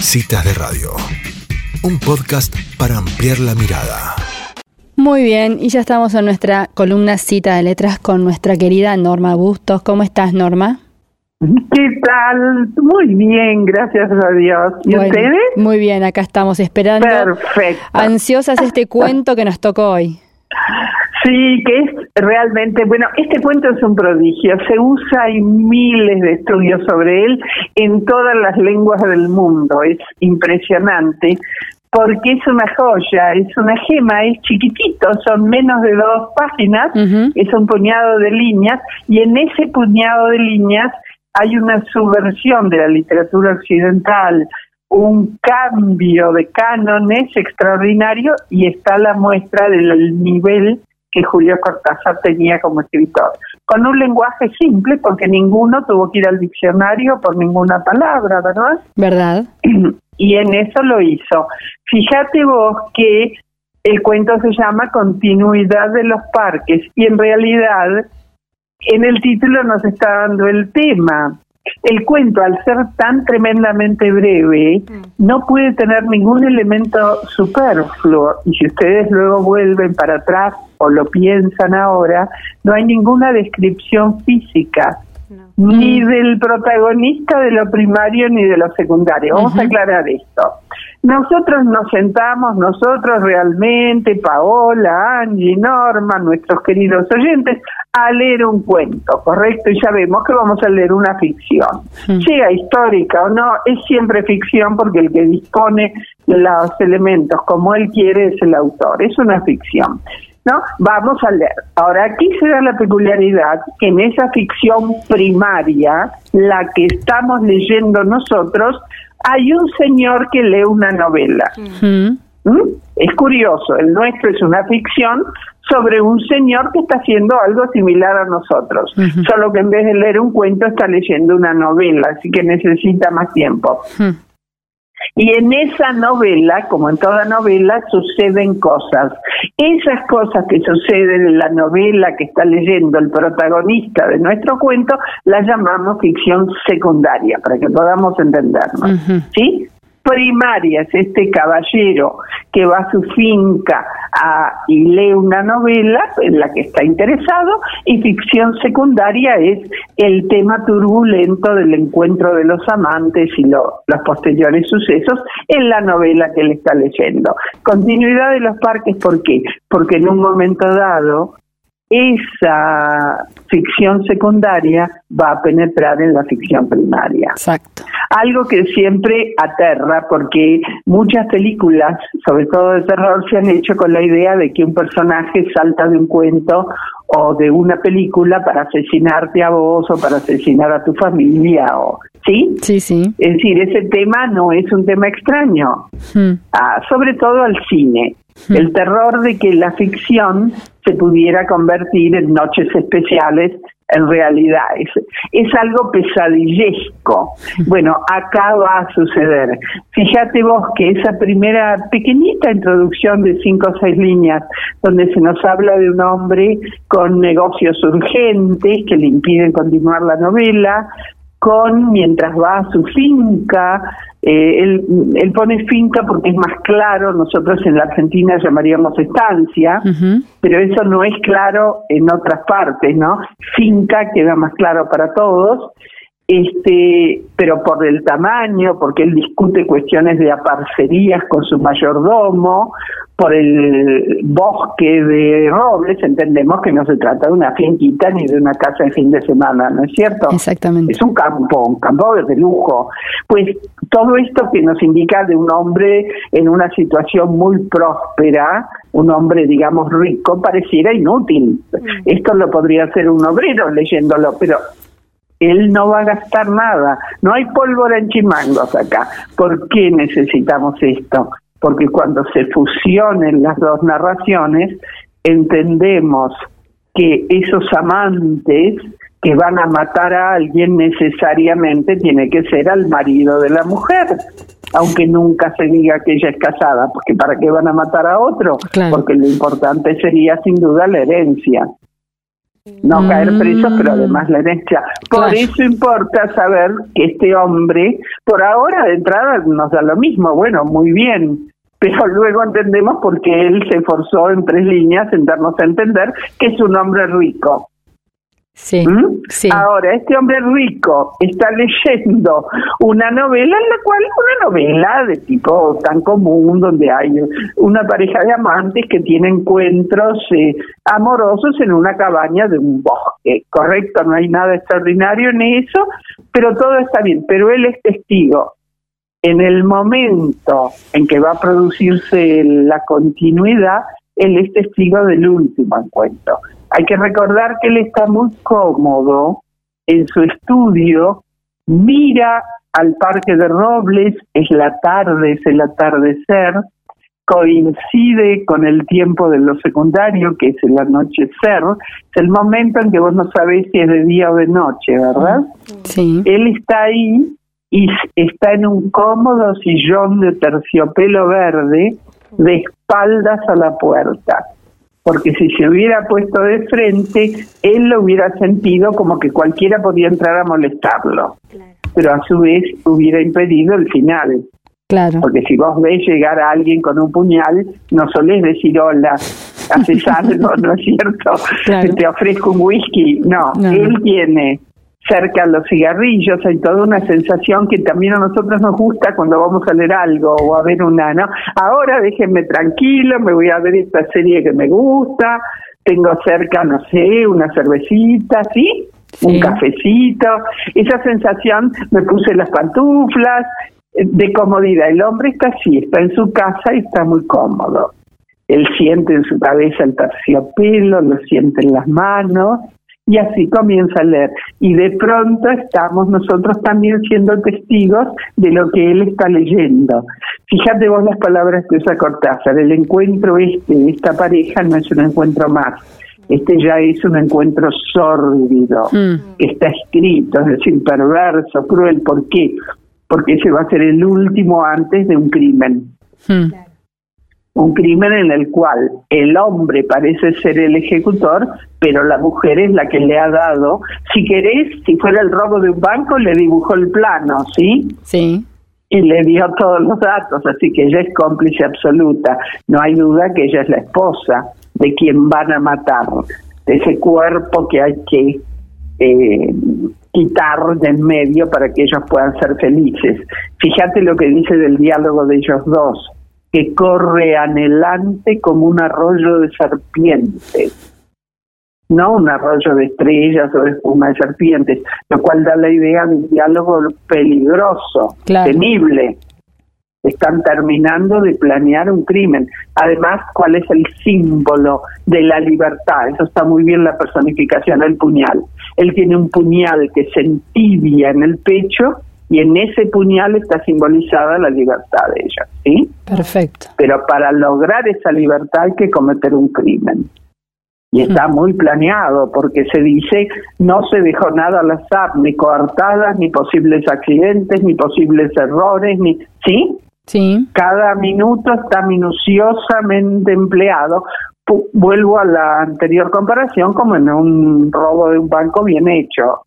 Citas de Radio, un podcast para ampliar la mirada. Muy bien, y ya estamos en nuestra columna Cita de Letras con nuestra querida Norma Bustos. ¿Cómo estás, Norma? ¿Qué tal? Muy bien, gracias a Dios. ¿Y ustedes? Muy bien, acá estamos esperando. Perfecto. Ansiosas este cuento que nos tocó hoy. Sí, que es realmente, bueno, este cuento es un prodigio, se usa, hay miles de estudios sobre él en todas las lenguas del mundo, es impresionante porque es una joya, es una gema, es chiquitito, son menos de dos páginas, es un puñado de líneas y en ese puñado de líneas hay una subversión de la literatura occidental, un cambio de cánones extraordinario y está la muestra del nivel que Julio Cortázar tenía como escritor, con un lenguaje simple porque ninguno tuvo que ir al diccionario por ninguna palabra, ¿verdad? ¿Verdad? Y en eso lo hizo. Fíjate vos que el cuento se llama Continuidad de los parques y en realidad en el título nos está dando el tema. El cuento, al ser tan tremendamente breve, mm. no puede tener ningún elemento superfluo. Y si ustedes luego vuelven para atrás o lo piensan ahora, no hay ninguna descripción física, ni mm. del protagonista de lo primario ni de lo secundario. Vamos a aclarar esto. Nosotros nos sentamos, nosotros realmente, Paola, Angie, Norma, nuestros queridos oyentes, a leer un cuento, ¿correcto? Y ya vemos que vamos a leer una ficción. Hmm. Sea histórica o no, es siempre ficción porque el que dispone los elementos como él quiere es el autor, es una ficción. ¿No? Vamos a leer. Ahora, aquí se da la peculiaridad que en esa ficción primaria, la que estamos leyendo nosotros, hay un señor que lee una novela. Hmm. ¿Mm? Es curioso, el nuestro es una ficción sobre un señor que está haciendo algo similar a nosotros, solo que en vez de leer un cuento está leyendo una novela, así que necesita más tiempo. Y en esa novela, como en toda novela, suceden cosas. Esas cosas que suceden en la novela que está leyendo el protagonista de nuestro cuento, las llamamos ficción secundaria, para que podamos entendernos. ¿Sí? Primaria es este caballero que va a su finca y lee una novela en la que está interesado y ficción secundaria es el tema turbulento del encuentro de los amantes y los posteriores sucesos en la novela que él está leyendo. Continuidad de los parques, ¿por qué? Porque en un momento dado esa ficción secundaria va a penetrar en la ficción primaria. Exacto. Algo que siempre aterra porque muchas películas, sobre todo de terror, se han hecho con la idea de que un personaje salta de un cuento o de una película para asesinarte a vos o para asesinar a tu familia o ¿sí? Sí, sí. Es decir, ese tema no es un tema extraño, hmm. ah, sobre todo al cine. El terror de que la ficción se pudiera convertir en noches especiales en realidad. Es, es algo pesadillesco. Bueno, acá va a suceder. Fíjate vos que esa primera pequeñita introducción de cinco o seis líneas, donde se nos habla de un hombre con negocios urgentes que le impiden continuar la novela, con mientras va a su finca, eh, él, él, pone finca porque es más claro, nosotros en la Argentina llamaríamos estancia, pero eso no es claro en otras partes, ¿no? Finca queda más claro para todos, este, pero por el tamaño, porque él discute cuestiones de aparcerías con su mayordomo, por el bosque de robles, entendemos que no se trata de una finquita ni de una casa de fin de semana, ¿no es cierto? Exactamente. Es un campo, un campo de lujo. Pues todo esto que nos indica de un hombre en una situación muy próspera, un hombre, digamos, rico, pareciera inútil. Mm. Esto lo podría hacer un obrero leyéndolo, pero él no va a gastar nada. No hay pólvora en chimangos acá. ¿Por qué necesitamos esto? Porque cuando se fusionen las dos narraciones, entendemos que esos amantes que van a matar a alguien necesariamente tiene que ser al marido de la mujer, aunque nunca se diga que ella es casada, porque para qué van a matar a otro, porque lo importante sería sin duda la herencia. No caer Mm. presos, pero además la herencia. Por Claro. eso importa saber que este hombre, por ahora de entrada nos da lo mismo, bueno, muy bien, pero luego entendemos por qué él se esforzó en tres líneas en darnos a entender que es un hombre rico. Sí, ¿Mm? sí. Ahora, este hombre rico está leyendo una novela en la cual, una novela de tipo tan común, donde hay una pareja de amantes que tiene encuentros eh, amorosos en una cabaña de un bosque, correcto, no hay nada extraordinario en eso, pero todo está bien, pero él es testigo. En el momento en que va a producirse la continuidad, él es testigo del último encuentro. Hay que recordar que él está muy cómodo en su estudio, mira al Parque de Robles, es la tarde, es el atardecer, coincide con el tiempo de lo secundario, que es el anochecer, es el momento en que vos no sabés si es de día o de noche, ¿verdad? Sí. Él está ahí y está en un cómodo sillón de terciopelo verde de espaldas a la puerta. Porque si se hubiera puesto de frente, él lo hubiera sentido como que cualquiera podía entrar a molestarlo. Pero a su vez hubiera impedido el final. Claro. Porque si vos ves llegar a alguien con un puñal, no solés decir hola, haces algo, ¿no es cierto? Claro. Te ofrezco un whisky. No, No, él tiene cerca los cigarrillos, hay toda una sensación que también a nosotros nos gusta cuando vamos a leer algo o a ver una, ¿no? Ahora déjenme tranquilo, me voy a ver esta serie que me gusta, tengo cerca, no sé, una cervecita, ¿sí? Sí. Un cafecito, esa sensación, me puse las pantuflas, eh, de comodidad. El hombre está así, está en su casa y está muy cómodo. Él siente en su cabeza el terciopelo, lo siente en las manos y así comienza a leer. Y de pronto estamos nosotros también siendo testigos de lo que él está leyendo. Fíjate vos las palabras que usa Cortázar. El encuentro este de esta pareja no es un encuentro más. Este ya es un encuentro sórdido Mm. está escrito, es decir, perverso, cruel. ¿Por qué? Porque ese va a ser el último antes de un crimen. Mm. Un crimen en el cual el hombre parece ser el ejecutor, pero la mujer es la que le ha dado. Si querés, si fuera el robo de un banco, le dibujó el plano, ¿sí? Sí. y le dio todos los datos, así que ella es cómplice absoluta. No hay duda que ella es la esposa de quien van a matar, de ese cuerpo que hay que eh, quitar de en medio para que ellos puedan ser felices. Fíjate lo que dice del diálogo de ellos dos, que corre anhelante como un arroyo de serpientes no un arroyo de estrellas o de espuma de serpientes, lo cual da la idea de un diálogo peligroso, Claro. temible. Están terminando de planear un crimen. Además, ¿cuál es el símbolo de la libertad? Eso está muy bien la personificación del puñal. Él tiene un puñal que se entibia en el pecho y en ese puñal está simbolizada la libertad de ella, ¿sí? Perfecto. pero para lograr esa libertad hay que cometer un crimen. Y está muy planeado porque se dice no se dejó nada al azar, ni coartadas, ni posibles accidentes, ni posibles errores, ni sí, Sí. cada minuto está minuciosamente empleado. Vuelvo a la anterior comparación como en un robo de un banco bien hecho.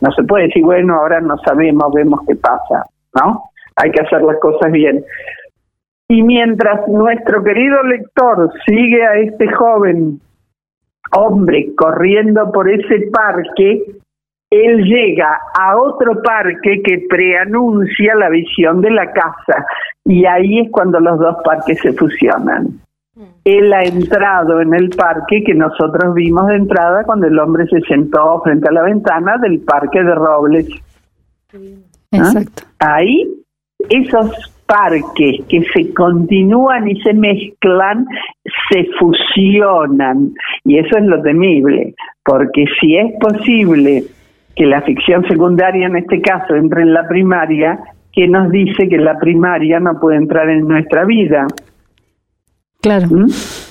No se puede decir, bueno, ahora no sabemos, vemos qué pasa, ¿no? Hay que hacer las cosas bien. Y mientras nuestro querido lector sigue a este joven hombre corriendo por ese parque, él llega a otro parque que preanuncia la visión de la casa y ahí es cuando los dos parques se fusionan. Él ha entrado en el parque que nosotros vimos de entrada cuando el hombre se sentó frente a la ventana del parque de Robles. ¿Ah? Exacto. Ahí esos parques que se continúan y se mezclan, se fusionan. Y eso es lo temible, porque si es posible que la ficción secundaria en este caso entre en la primaria, ¿qué nos dice que la primaria no puede entrar en nuestra vida? Claro. ¿Mm?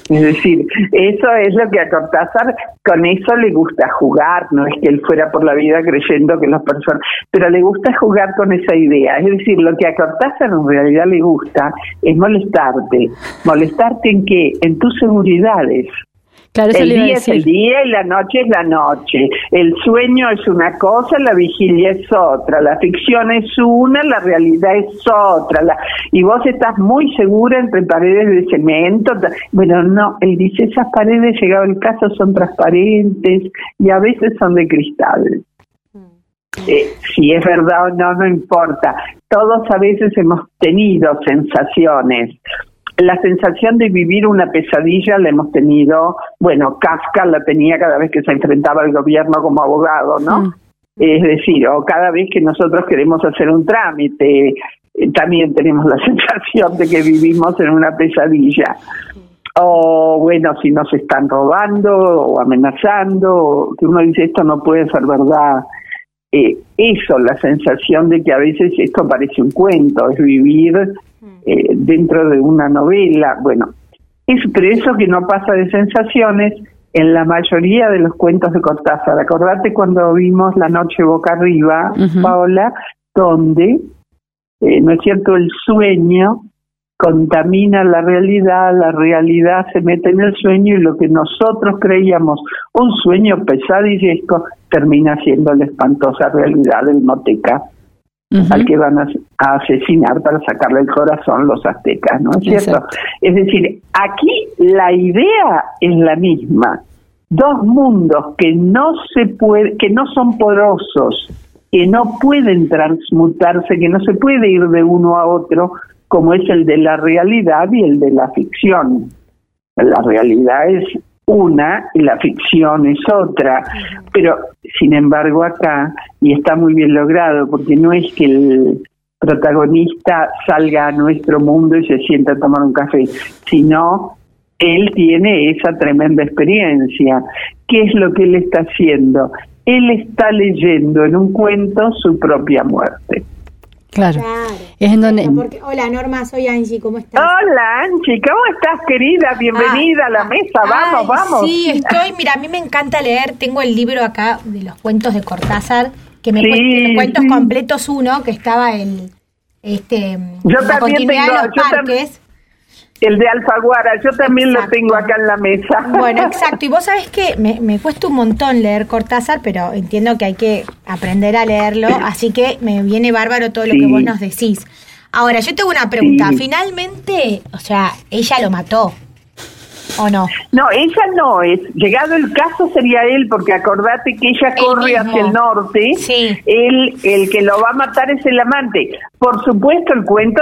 Es decir, eso es lo que a Cortázar con eso le gusta jugar, no es que él fuera por la vida creyendo que las personas, pero le gusta jugar con esa idea. Es decir, lo que a Cortázar en realidad le gusta es molestarte. ¿Molestarte en qué? En tus seguridades. El día es el día y la noche es la noche. El sueño es una cosa, la vigilia es otra. La ficción es una, la realidad es otra. La, y vos estás muy segura entre paredes de cemento. Bueno, no, él dice, esas paredes, llegado el caso, son transparentes y a veces son de cristal. Mm. Eh, si es verdad o no, no importa. Todos a veces hemos tenido sensaciones la sensación de vivir una pesadilla la hemos tenido, bueno, Kafka la tenía cada vez que se enfrentaba al gobierno como abogado, ¿no? Mm. Es decir, o cada vez que nosotros queremos hacer un trámite, eh, también tenemos la sensación de que vivimos en una pesadilla. O bueno, si nos están robando o amenazando, que uno dice esto no puede ser verdad. Eh, eso, la sensación de que a veces esto parece un cuento, es vivir eh, dentro de una novela. Bueno, es, pero eso que no pasa de sensaciones en la mayoría de los cuentos de Cortázar. Acordate cuando vimos La Noche Boca Arriba, Paola, donde, eh, ¿no es cierto?, el sueño contamina la realidad, la realidad se mete en el sueño y lo que nosotros creíamos un sueño pesadillesco termina siendo la espantosa realidad del Moteca al que van a, asesinar para sacarle el corazón los aztecas, ¿no es cierto? Es decir, aquí la idea es la misma. Dos mundos que no se puede, que no son porosos, que no pueden transmutarse, que no se puede ir de uno a otro, como es el de la realidad y el de la ficción. La realidad es una y la ficción es otra, pero sin embargo acá, y está muy bien logrado, porque no es que el protagonista salga a nuestro mundo y se sienta a tomar un café, sino él tiene esa tremenda experiencia. ¿Qué es lo que él está haciendo? Él está leyendo en un cuento su propia muerte. Claro. Es en donde... hola Norma, soy Angie, ¿cómo estás? Hola Angie, ¿cómo estás querida? Bienvenida a la mesa, vamos, vamos. Sí, estoy, mira, a mí me encanta leer, tengo el libro acá de los cuentos de Cortázar, que me sí, los cuentos completos uno, que estaba en este, yo también tengo, los parques. El de Alfaguara, yo también lo tengo acá en la mesa. Bueno, exacto. Y vos sabés que me, me, cuesta un montón leer Cortázar, pero entiendo que hay que aprender a leerlo, así que me viene bárbaro todo lo que vos nos decís. Ahora, yo tengo una pregunta. Finalmente, o sea, ella lo mató. ¿O no? No, ella no es. Llegado el caso sería él, porque acordate que ella corre hacia el norte. Sí. Él, el que lo va a matar es el amante. Por supuesto, el cuento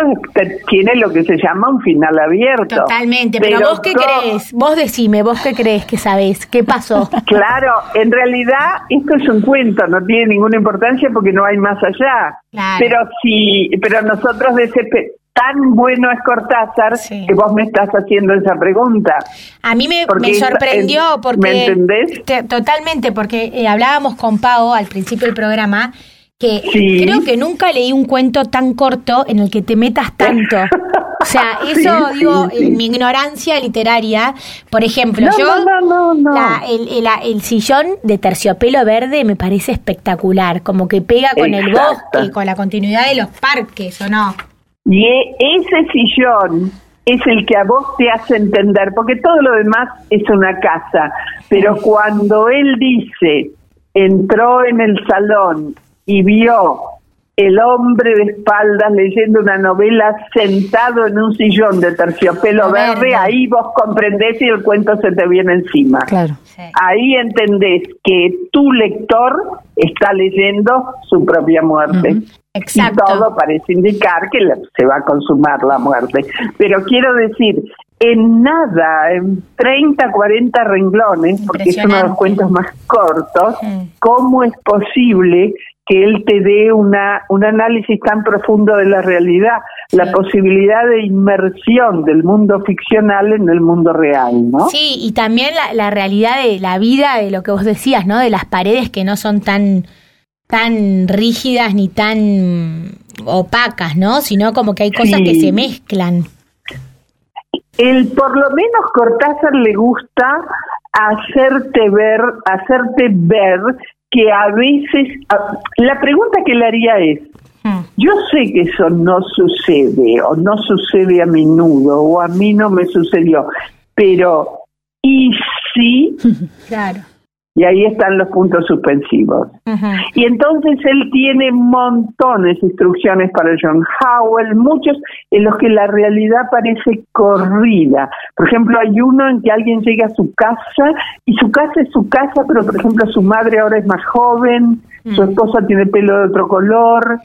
tiene lo que se llama un final abierto. Totalmente. Pero, vos qué crees? Vos decime, vos qué crees que sabés. ¿Qué pasó? Claro, en realidad esto es un cuento, no tiene ninguna importancia porque no hay más allá. Pero sí, pero nosotros desesperamos tan bueno es Cortázar que vos me estás haciendo esa pregunta. A mí me, sorprendió porque... ¿Me entendés? totalmente, porque eh, hablábamos con Pau al principio del programa que creo que nunca leí un cuento tan corto en el que te metas tanto. O sea, eso digo, en mi ignorancia literaria, por ejemplo, yo el, el, sillón de terciopelo verde me parece espectacular, como que pega con el bosque, con la continuidad de los parques, ¿o no? Y e, ese sillón es el que a vos te hace entender, porque todo lo demás es una casa, pero cuando él dice, entró en el salón y vio el hombre de espaldas leyendo una novela sentado en un sillón de terciopelo verde, ahí vos comprendés y el cuento se te viene encima. Claro. Ahí entendés que tu lector está leyendo su propia muerte. Exacto. Y todo parece indicar que se va a consumar la muerte. Pero quiero decir, en nada, en 30, 40 renglones, porque es uno de los cuentos más cortos, ¿cómo es posible que él te dé una, un análisis tan profundo de la realidad, la posibilidad de inmersión del mundo ficcional en el mundo real, ¿no? Sí, y también la, la realidad de la vida, de lo que vos decías, ¿no? De las paredes que no son tan tan rígidas ni tan opacas, ¿no? Sino como que hay cosas que se mezclan. El, por lo menos Cortázar le gusta hacerte ver, hacerte ver que a veces, la pregunta que le haría es, hmm. yo sé que eso no sucede o no sucede a menudo o a mí no me sucedió, pero ¿y sí. Claro. Y ahí están los puntos suspensivos. Y entonces él tiene montones de instrucciones para John Howell, muchos en los que la realidad parece corrida. Por ejemplo, hay uno en que alguien llega a su casa y su casa es su casa, pero por ejemplo su madre ahora es más joven, su esposa tiene pelo de otro color,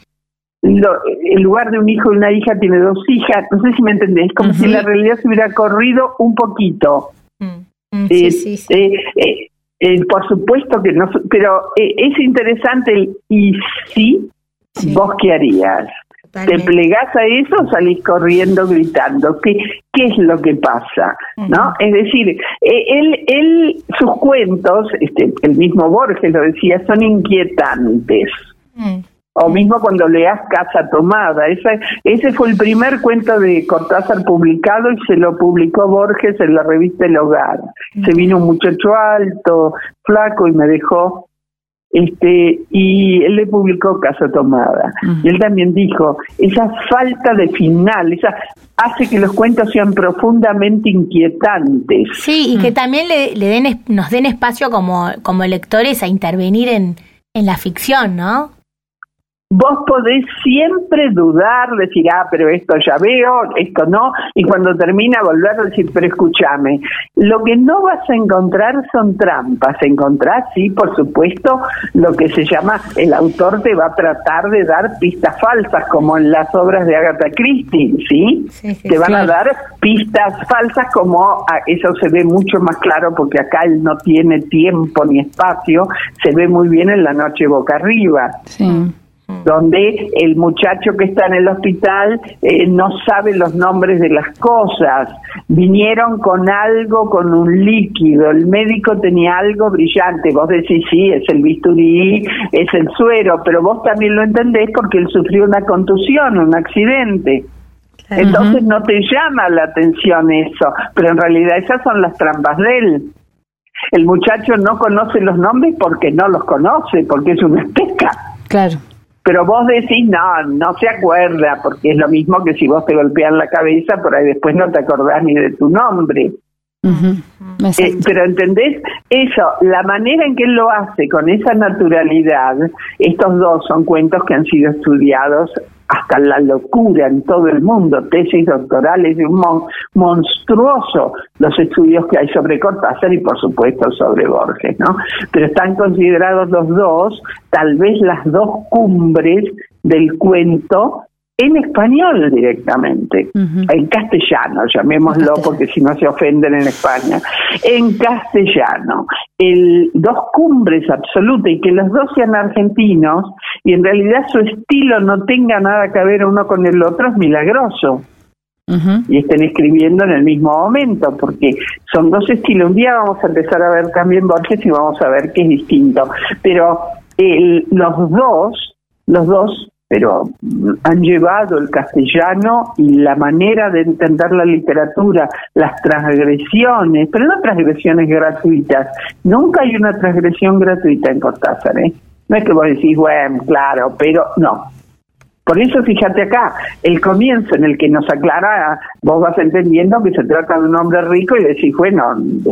en lugar de un hijo y una hija tiene dos hijas. No sé si me entendés, como si la realidad se hubiera corrido un poquito. Mm. Mm, sí, sí, sí. Eh, eh, eh, por supuesto que no, pero eh, es interesante el y sí, vos qué harías. ¿Te plegás a eso o salís corriendo gritando? ¿Qué, qué es lo que pasa? ¿No? Es decir, eh, él, él, sus cuentos, este, el mismo Borges lo decía, son inquietantes. Mm. O mismo cuando leas Casa Tomada. Ese, ese fue el primer cuento de Cortázar publicado y se lo publicó Borges en la revista El Hogar. Se vino un muchacho alto, flaco y me dejó este y él le publicó Casa Tomada. Y él también dijo, esa falta de final, esa hace que los cuentos sean profundamente inquietantes. Sí, y que también le, le den, nos den espacio como, como lectores a intervenir en, en la ficción, ¿no? Vos podés siempre dudar, decir, ah, pero esto ya veo, esto no, y cuando termina volver a decir, pero escúchame, lo que no vas a encontrar son trampas, encontrás, sí, por supuesto, lo que se llama, el autor te va a tratar de dar pistas falsas, como en las obras de Agatha Christie, ¿sí? te van a dar pistas falsas, como ah, eso se ve mucho más claro, porque acá él no tiene tiempo ni espacio, se ve muy bien en la noche boca arriba. Sí donde el muchacho que está en el hospital eh, no sabe los nombres de las cosas, vinieron con algo, con un líquido, el médico tenía algo brillante, vos decís, sí, es el bisturí, es el suero, pero vos también lo entendés porque él sufrió una contusión, un accidente. Entonces no te llama la atención eso, pero en realidad esas son las trampas de él. El muchacho no conoce los nombres porque no los conoce, porque es una especa. Claro. Pero vos decís, no, no se acuerda, porque es lo mismo que si vos te golpeas la cabeza, por ahí después no te acordás ni de tu nombre. Eh, pero entendés eso, la manera en que él lo hace con esa naturalidad, estos dos son cuentos que han sido estudiados hasta la locura en todo el mundo, tesis doctorales de un monstruoso los estudios que hay sobre Cortázar y por supuesto sobre Borges, ¿no? Pero están considerados los dos tal vez las dos cumbres del cuento en español directamente, en castellano, llamémoslo porque si no se ofenden en España, en castellano, el dos cumbres absolutas y que los dos sean argentinos y en realidad su estilo no tenga nada que ver uno con el otro es milagroso. Y estén escribiendo en el mismo momento, porque son dos estilos. Un día vamos a empezar a ver también Borges y vamos a ver que es distinto. Pero los dos, los dos pero han llevado el castellano y la manera de entender la literatura, las transgresiones, pero no transgresiones gratuitas. Nunca hay una transgresión gratuita en Cortázar, ¿eh? No es que vos decís, bueno, claro, pero no. Por eso fíjate acá, el comienzo en el que nos aclara, vos vas entendiendo que se trata de un hombre rico y decís, bueno,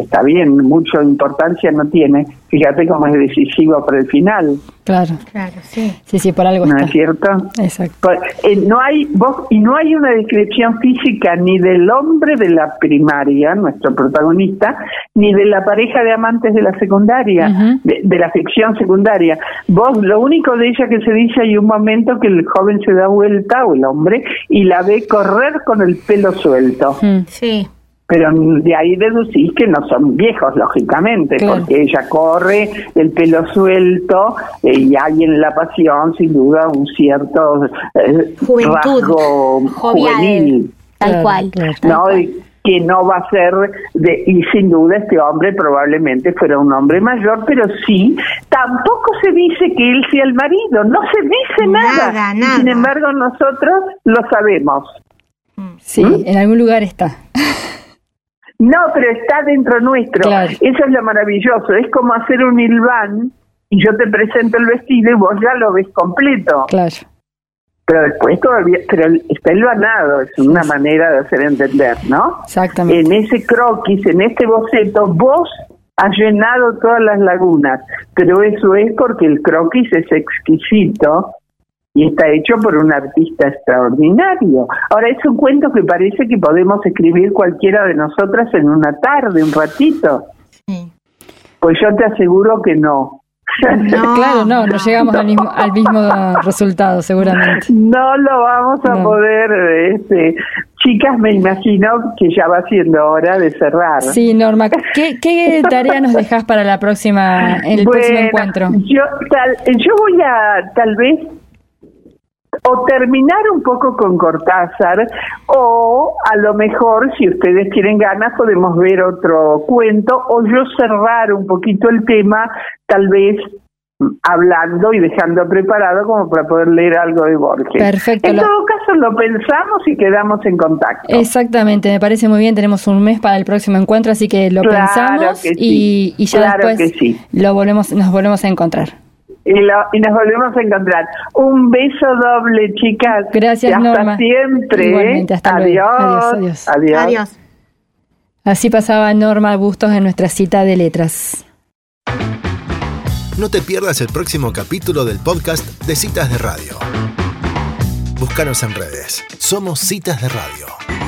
está bien, mucha importancia no tiene, fíjate cómo es decisivo para el final. Claro, claro, sí. Sí, sí, por algo ¿No es cierto? Exacto. Eh, no hay, vos, y no hay una descripción física ni del hombre de la primaria, nuestro protagonista, ni de la pareja de amantes de la secundaria, de, la ficción secundaria. Vos, lo único de ella que se dice, hay un momento que el joven se da vuelta, o el hombre, y la ve correr con el pelo suelto. Sí. Pero de ahí deducís que no son viejos, lógicamente, porque ella corre, el pelo suelto, eh, y hay en la pasión, sin duda, un cierto eh, rasgo juvenil. Tal cual. ¿no? Que no va a ser, de, y sin duda este hombre probablemente fuera un hombre mayor, pero sí, tampoco se dice que él sea el marido, no se dice nada. Sin embargo, nosotros lo sabemos. Sí, ¿Mm? en algún lugar está. No, pero está dentro nuestro. Eso es lo maravilloso. Es como hacer un ilván y yo te presento el vestido y vos ya lo ves completo. Claro pero después todavía, pero está elvanado, es una manera de hacer entender, ¿no? Exactamente. En ese croquis, en este boceto, vos ha llenado todas las lagunas, pero eso es porque el croquis es exquisito y está hecho por un artista extraordinario. Ahora, es un cuento que parece que podemos escribir cualquiera de nosotras en una tarde, un ratito. Pues yo te aseguro que no. claro, no, no llegamos Al, mismo, al mismo resultado, seguramente. No lo vamos a poder. Este, chicas, me imagino que ya va siendo hora de cerrar. Sí, Norma, ¿qué, qué tarea nos dejas para la próxima, el próximo encuentro? Yo, yo voy a, tal vez, o terminar un poco con Cortázar o a lo mejor si ustedes tienen ganas podemos ver otro cuento o yo cerrar un poquito el tema tal vez hablando y dejando preparado como para poder leer algo de Borges. Perfecto. En todo caso lo pensamos y quedamos en contacto. Exactamente, me parece muy bien. Tenemos un mes para el próximo encuentro, así que lo pensamos y, ya después lo volvemos, nos volvemos a encontrar y, nos volvemos a encontrar. Un beso doble, chicas. Gracias, hasta siempre. Igualmente, hasta adiós. Adiós, adiós. Adiós. Así pasaba Norma Bustos en nuestra cita de letras. No te pierdas el próximo capítulo del podcast de Citas de Radio. Búscanos en redes. Somos Citas de Radio.